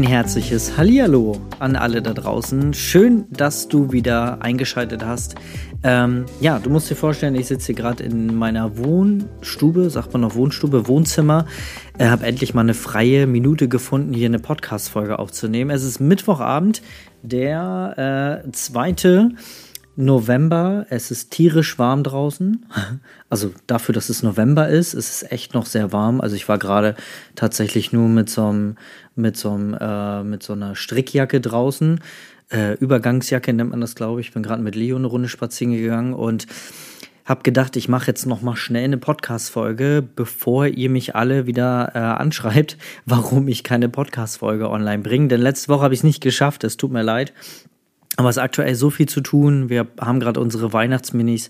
Ein herzliches Hallihallo an alle da draußen. Schön, dass du wieder eingeschaltet hast. Ähm, ja, du musst dir vorstellen, ich sitze hier gerade in meiner Wohnstube, sagt man noch Wohnstube, Wohnzimmer. Äh, habe endlich mal eine freie Minute gefunden, hier eine Podcast-Folge aufzunehmen. Es ist Mittwochabend, der äh, zweite November. Es ist tierisch warm draußen. Also dafür, dass es November ist, ist es echt noch sehr warm. Also ich war gerade tatsächlich nur mit so einem, mit so einem, äh, mit so einer Strickjacke draußen. Äh, Übergangsjacke nennt man das, glaube ich. Ich bin gerade mit Leo eine Runde spazieren gegangen und habe gedacht, ich mache jetzt noch mal schnell eine Podcast-Folge, bevor ihr mich alle wieder äh, anschreibt, warum ich keine Podcast-Folge online bringe. Denn letzte Woche habe ich es nicht geschafft. Es tut mir leid. Aber es ist aktuell so viel zu tun. Wir haben gerade unsere Weihnachtsminis,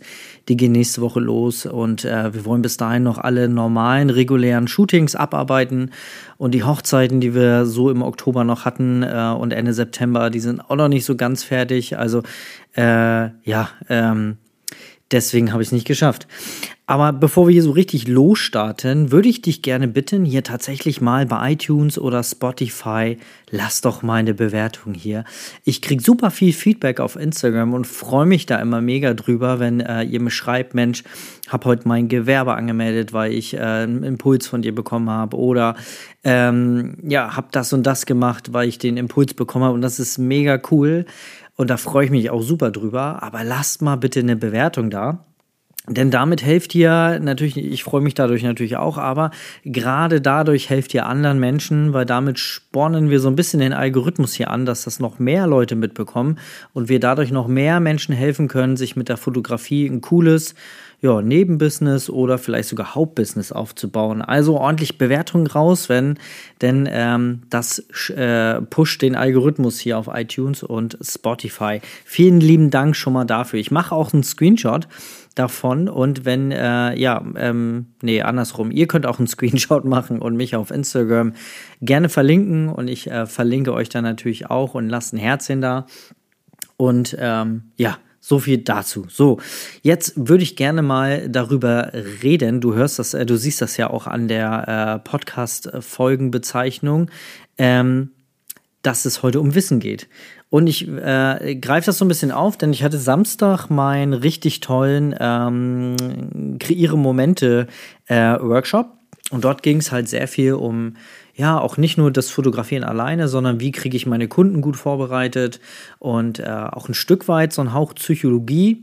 die gehen nächste Woche los und äh, wir wollen bis dahin noch alle normalen, regulären Shootings abarbeiten. Und die Hochzeiten, die wir so im Oktober noch hatten äh, und Ende September, die sind auch noch nicht so ganz fertig. Also äh, ja, ähm, deswegen habe ich es nicht geschafft. Aber bevor wir hier so richtig losstarten, würde ich dich gerne bitten, hier tatsächlich mal bei iTunes oder Spotify, lass doch mal eine Bewertung hier. Ich kriege super viel Feedback auf Instagram und freue mich da immer mega drüber, wenn äh, ihr mir schreibt, Mensch, habe heute mein Gewerbe angemeldet, weil ich äh, einen Impuls von dir bekommen habe oder ähm, ja, habe das und das gemacht, weil ich den Impuls bekommen habe und das ist mega cool und da freue ich mich auch super drüber. Aber lasst mal bitte eine Bewertung da. Denn damit helft ihr natürlich, ich freue mich dadurch natürlich auch, aber gerade dadurch helft ihr anderen Menschen, weil damit spornen wir so ein bisschen den Algorithmus hier an, dass das noch mehr Leute mitbekommen und wir dadurch noch mehr Menschen helfen können, sich mit der Fotografie ein cooles, ja, Nebenbusiness oder vielleicht sogar Hauptbusiness aufzubauen. Also ordentlich Bewertungen raus, wenn, denn ähm, das äh, pusht den Algorithmus hier auf iTunes und Spotify. Vielen lieben Dank schon mal dafür. Ich mache auch einen Screenshot davon. Und wenn, äh, ja, ähm, nee, andersrum, ihr könnt auch einen Screenshot machen und mich auf Instagram gerne verlinken. Und ich äh, verlinke euch dann natürlich auch und lasst ein Herzchen da. Und ähm, ja, so viel dazu. So, jetzt würde ich gerne mal darüber reden. Du hörst das, äh, du siehst das ja auch an der äh, Podcast-Folgenbezeichnung, ähm, dass es heute um Wissen geht. Und ich äh, greife das so ein bisschen auf, denn ich hatte Samstag meinen richtig tollen ähm, Kreiere Momente äh, Workshop. Und dort ging es halt sehr viel um, ja, auch nicht nur das Fotografieren alleine, sondern wie kriege ich meine Kunden gut vorbereitet und äh, auch ein Stück weit so ein Hauch Psychologie.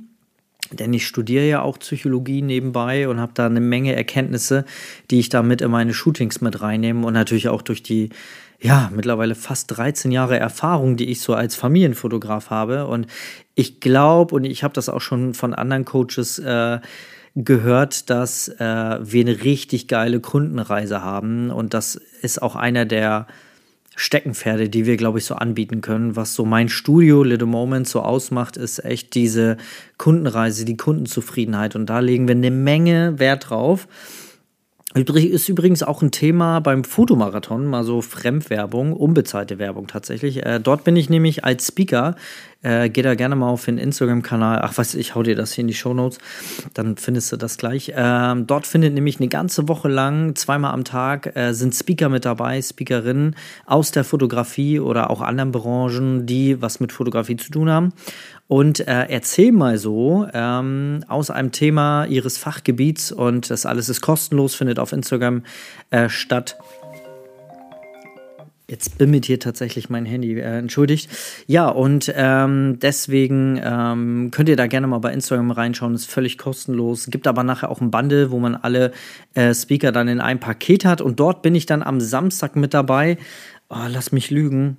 Denn ich studiere ja auch Psychologie nebenbei und habe da eine Menge Erkenntnisse, die ich da mit in meine Shootings mit reinnehme und natürlich auch durch die ja, mittlerweile fast 13 Jahre Erfahrung, die ich so als Familienfotograf habe. Und ich glaube, und ich habe das auch schon von anderen Coaches äh, gehört, dass äh, wir eine richtig geile Kundenreise haben. Und das ist auch einer der Steckenpferde, die wir, glaube ich, so anbieten können. Was so mein Studio Little Moment so ausmacht, ist echt diese Kundenreise, die Kundenzufriedenheit. Und da legen wir eine Menge Wert drauf. Ist übrigens auch ein Thema beim Fotomarathon, mal so Fremdwerbung, unbezahlte Werbung tatsächlich. Äh, dort bin ich nämlich als Speaker. Äh, geh da gerne mal auf den Instagram-Kanal. Ach, was, ich hau dir das hier in die Show Notes. Dann findest du das gleich. Ähm, dort findet nämlich eine ganze Woche lang, zweimal am Tag, äh, sind Speaker mit dabei, Speakerinnen aus der Fotografie oder auch anderen Branchen, die was mit Fotografie zu tun haben. Und äh, erzähl mal so ähm, aus einem Thema ihres Fachgebiets und das alles ist kostenlos, findet auf Instagram äh, statt. Jetzt bimmelt hier tatsächlich mein Handy, äh, entschuldigt. Ja, und ähm, deswegen ähm, könnt ihr da gerne mal bei Instagram reinschauen, ist völlig kostenlos. Gibt aber nachher auch ein Bundle, wo man alle äh, Speaker dann in einem Paket hat. Und dort bin ich dann am Samstag mit dabei. Oh, lass mich lügen.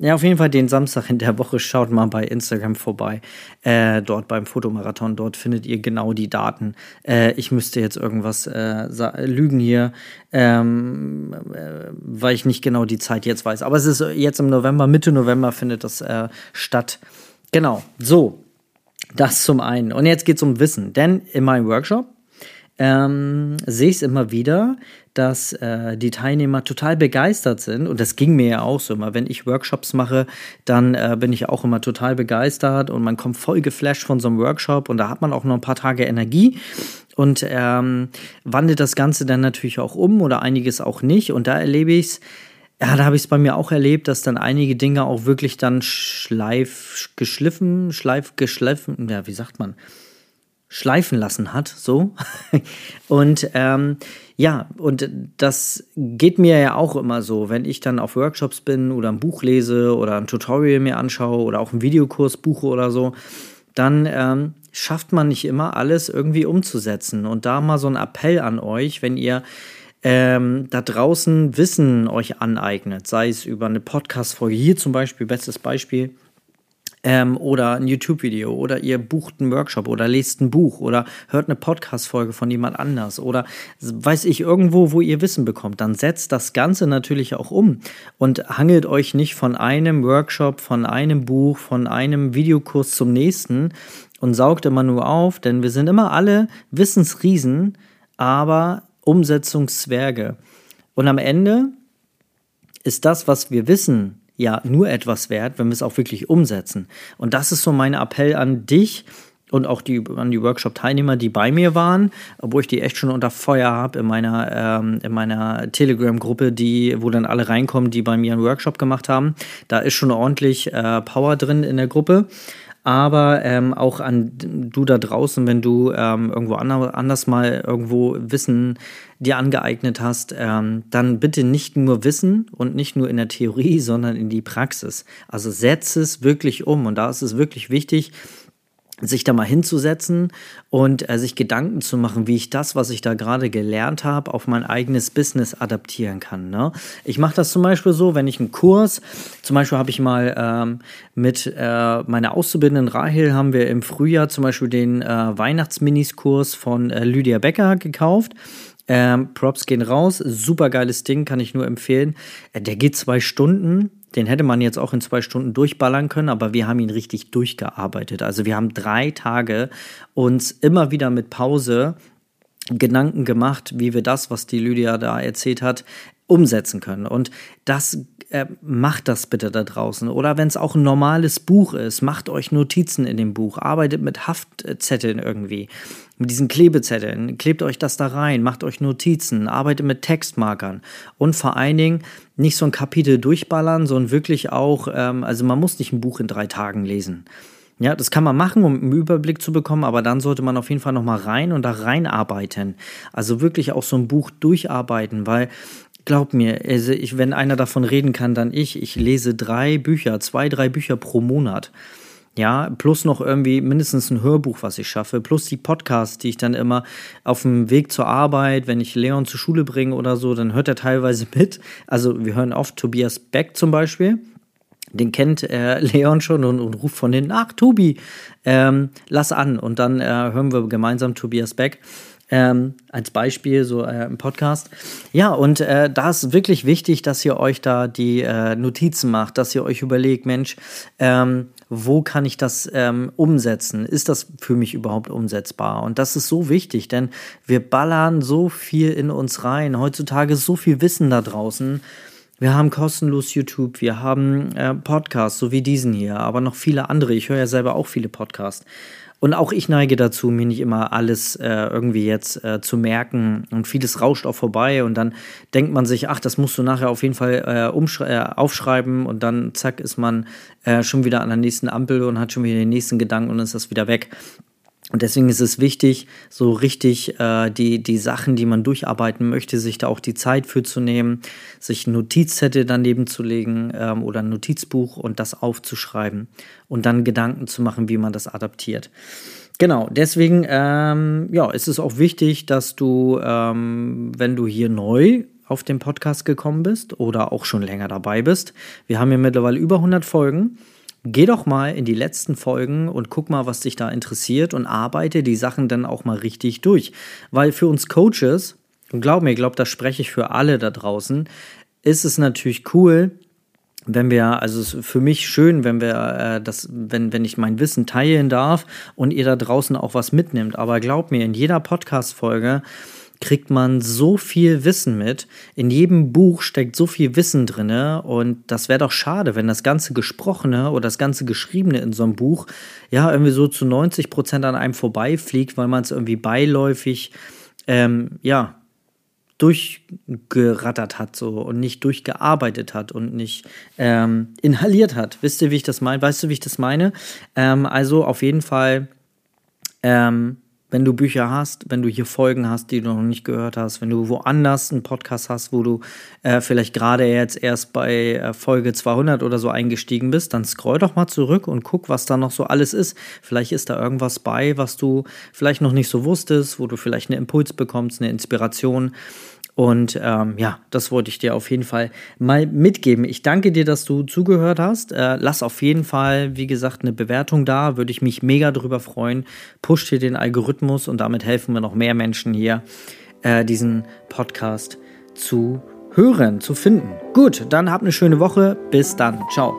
Ja, auf jeden Fall den Samstag in der Woche schaut mal bei Instagram vorbei. Äh, dort beim Fotomarathon, dort findet ihr genau die Daten. Äh, ich müsste jetzt irgendwas äh, lügen hier, ähm, äh, weil ich nicht genau die Zeit jetzt weiß. Aber es ist jetzt im November, Mitte November findet das äh, statt. Genau, so. Das zum einen. Und jetzt geht es um Wissen. Denn in meinem Workshop ähm, sehe ich es immer wieder, dass äh, die Teilnehmer total begeistert sind. Und das ging mir ja auch so immer. Wenn ich Workshops mache, dann äh, bin ich auch immer total begeistert und man kommt voll geflasht von so einem Workshop und da hat man auch noch ein paar Tage Energie und ähm, wandelt das Ganze dann natürlich auch um oder einiges auch nicht. Und da erlebe ich es ja, da habe ich es bei mir auch erlebt, dass dann einige Dinge auch wirklich dann schleif geschliffen, schleif geschliffen, ja, wie sagt man, schleifen lassen hat, so. und ähm, ja, und das geht mir ja auch immer so, wenn ich dann auf Workshops bin oder ein Buch lese oder ein Tutorial mir anschaue oder auch einen Videokurs buche oder so, dann ähm, schafft man nicht immer alles irgendwie umzusetzen. Und da mal so ein Appell an euch, wenn ihr ähm, da draußen Wissen euch aneignet, sei es über eine Podcast-Folge, hier zum Beispiel, bestes Beispiel, ähm, oder ein YouTube-Video oder ihr bucht einen Workshop oder lest ein Buch oder hört eine Podcast-Folge von jemand anders oder weiß ich irgendwo, wo ihr Wissen bekommt, dann setzt das Ganze natürlich auch um und hangelt euch nicht von einem Workshop, von einem Buch, von einem Videokurs zum nächsten und saugt immer nur auf, denn wir sind immer alle Wissensriesen, aber Umsetzungszwerge. Und am Ende ist das, was wir wissen, ja nur etwas wert, wenn wir es auch wirklich umsetzen. Und das ist so mein Appell an dich und auch die, an die Workshop-Teilnehmer, die bei mir waren, obwohl ich die echt schon unter Feuer habe in meiner, ähm, in meiner Telegram-Gruppe, wo dann alle reinkommen, die bei mir einen Workshop gemacht haben. Da ist schon ordentlich äh, Power drin in der Gruppe aber ähm, auch an du da draußen, wenn du ähm, irgendwo anders mal irgendwo Wissen dir angeeignet hast, ähm, dann bitte nicht nur Wissen und nicht nur in der Theorie, sondern in die Praxis. Also setze es wirklich um und da ist es wirklich wichtig, sich da mal hinzusetzen und äh, sich Gedanken zu machen, wie ich das, was ich da gerade gelernt habe, auf mein eigenes Business adaptieren kann. Ne? Ich mache das zum Beispiel so, wenn ich einen Kurs, zum Beispiel habe ich mal ähm, mit äh, meiner Auszubildenden Rahel, haben wir im Frühjahr zum Beispiel den äh, Weihnachtsminiskurs von äh, Lydia Becker gekauft. Ähm, Props gehen raus, super geiles Ding, kann ich nur empfehlen. Äh, der geht zwei Stunden den hätte man jetzt auch in zwei Stunden durchballern können, aber wir haben ihn richtig durchgearbeitet. Also wir haben drei Tage uns immer wieder mit Pause Gedanken gemacht, wie wir das, was die Lydia da erzählt hat, umsetzen können. Und das äh, macht das bitte da draußen. Oder wenn es auch ein normales Buch ist, macht euch Notizen in dem Buch, arbeitet mit Haftzetteln irgendwie, mit diesen Klebezetteln, klebt euch das da rein, macht euch Notizen, arbeitet mit Textmarkern und vor allen Dingen nicht so ein Kapitel durchballern, sondern wirklich auch, ähm, also man muss nicht ein Buch in drei Tagen lesen. Ja, das kann man machen, um einen Überblick zu bekommen, aber dann sollte man auf jeden Fall nochmal rein und da reinarbeiten. Also wirklich auch so ein Buch durcharbeiten, weil glaub mir, also ich, wenn einer davon reden kann, dann ich. Ich lese drei Bücher, zwei, drei Bücher pro Monat. Ja, plus noch irgendwie mindestens ein Hörbuch, was ich schaffe, plus die Podcasts, die ich dann immer auf dem Weg zur Arbeit, wenn ich Leon zur Schule bringe oder so, dann hört er teilweise mit. Also wir hören oft Tobias Beck zum Beispiel. Den kennt äh, Leon schon und, und, ruft von hinten, ach Tobi, ähm, lass an. Und dann äh, hören wir gemeinsam Tobias Beck. Ähm, als Beispiel so äh, im Podcast. Ja, und äh, da ist wirklich wichtig, dass ihr euch da die äh, Notizen macht, dass ihr euch überlegt, Mensch, ähm, wo kann ich das ähm, umsetzen? Ist das für mich überhaupt umsetzbar? Und das ist so wichtig, denn wir ballern so viel in uns rein. Heutzutage so viel Wissen da draußen. Wir haben kostenlos YouTube, wir haben äh, Podcasts, so wie diesen hier, aber noch viele andere. Ich höre ja selber auch viele Podcasts. Und auch ich neige dazu, mir nicht immer alles äh, irgendwie jetzt äh, zu merken. Und vieles rauscht auch vorbei. Und dann denkt man sich, ach, das musst du nachher auf jeden Fall äh, äh aufschreiben. Und dann zack, ist man äh, schon wieder an der nächsten Ampel und hat schon wieder den nächsten Gedanken und ist das wieder weg. Und deswegen ist es wichtig, so richtig äh, die, die Sachen, die man durcharbeiten möchte, sich da auch die Zeit für zu nehmen, sich ein Notizzettel daneben zu legen ähm, oder ein Notizbuch und das aufzuschreiben und dann Gedanken zu machen, wie man das adaptiert. Genau, deswegen ähm, ja, ist es auch wichtig, dass du, ähm, wenn du hier neu auf den Podcast gekommen bist oder auch schon länger dabei bist, wir haben ja mittlerweile über 100 Folgen, Geh doch mal in die letzten Folgen und guck mal, was dich da interessiert und arbeite die Sachen dann auch mal richtig durch. Weil für uns Coaches, und glaub mir, ich glaube, das spreche ich für alle da draußen, ist es natürlich cool, wenn wir, also es ist für mich schön, wenn wir äh, das, wenn, wenn ich mein Wissen teilen darf und ihr da draußen auch was mitnimmt. Aber glaub mir, in jeder Podcast-Folge kriegt man so viel Wissen mit. In jedem Buch steckt so viel Wissen drin. Und das wäre doch schade, wenn das ganze Gesprochene oder das ganze Geschriebene in so einem Buch ja irgendwie so zu 90 Prozent an einem vorbeifliegt, weil man es irgendwie beiläufig, ähm, ja, durchgerattert hat so und nicht durchgearbeitet hat und nicht ähm, inhaliert hat. Wisst ihr, wie ich das meine? Weißt du, wie ich das meine? Ähm, also auf jeden Fall ähm, wenn du Bücher hast, wenn du hier Folgen hast, die du noch nicht gehört hast, wenn du woanders einen Podcast hast, wo du äh, vielleicht gerade jetzt erst bei äh, Folge 200 oder so eingestiegen bist, dann scroll doch mal zurück und guck, was da noch so alles ist. Vielleicht ist da irgendwas bei, was du vielleicht noch nicht so wusstest, wo du vielleicht einen Impuls bekommst, eine Inspiration. Und ähm, ja, das wollte ich dir auf jeden Fall mal mitgeben. Ich danke dir, dass du zugehört hast. Äh, lass auf jeden Fall, wie gesagt, eine Bewertung da. Würde ich mich mega drüber freuen. Pusht hier den Algorithmus und damit helfen wir noch mehr Menschen hier, äh, diesen Podcast zu hören, zu finden. Gut, dann habt eine schöne Woche. Bis dann. Ciao.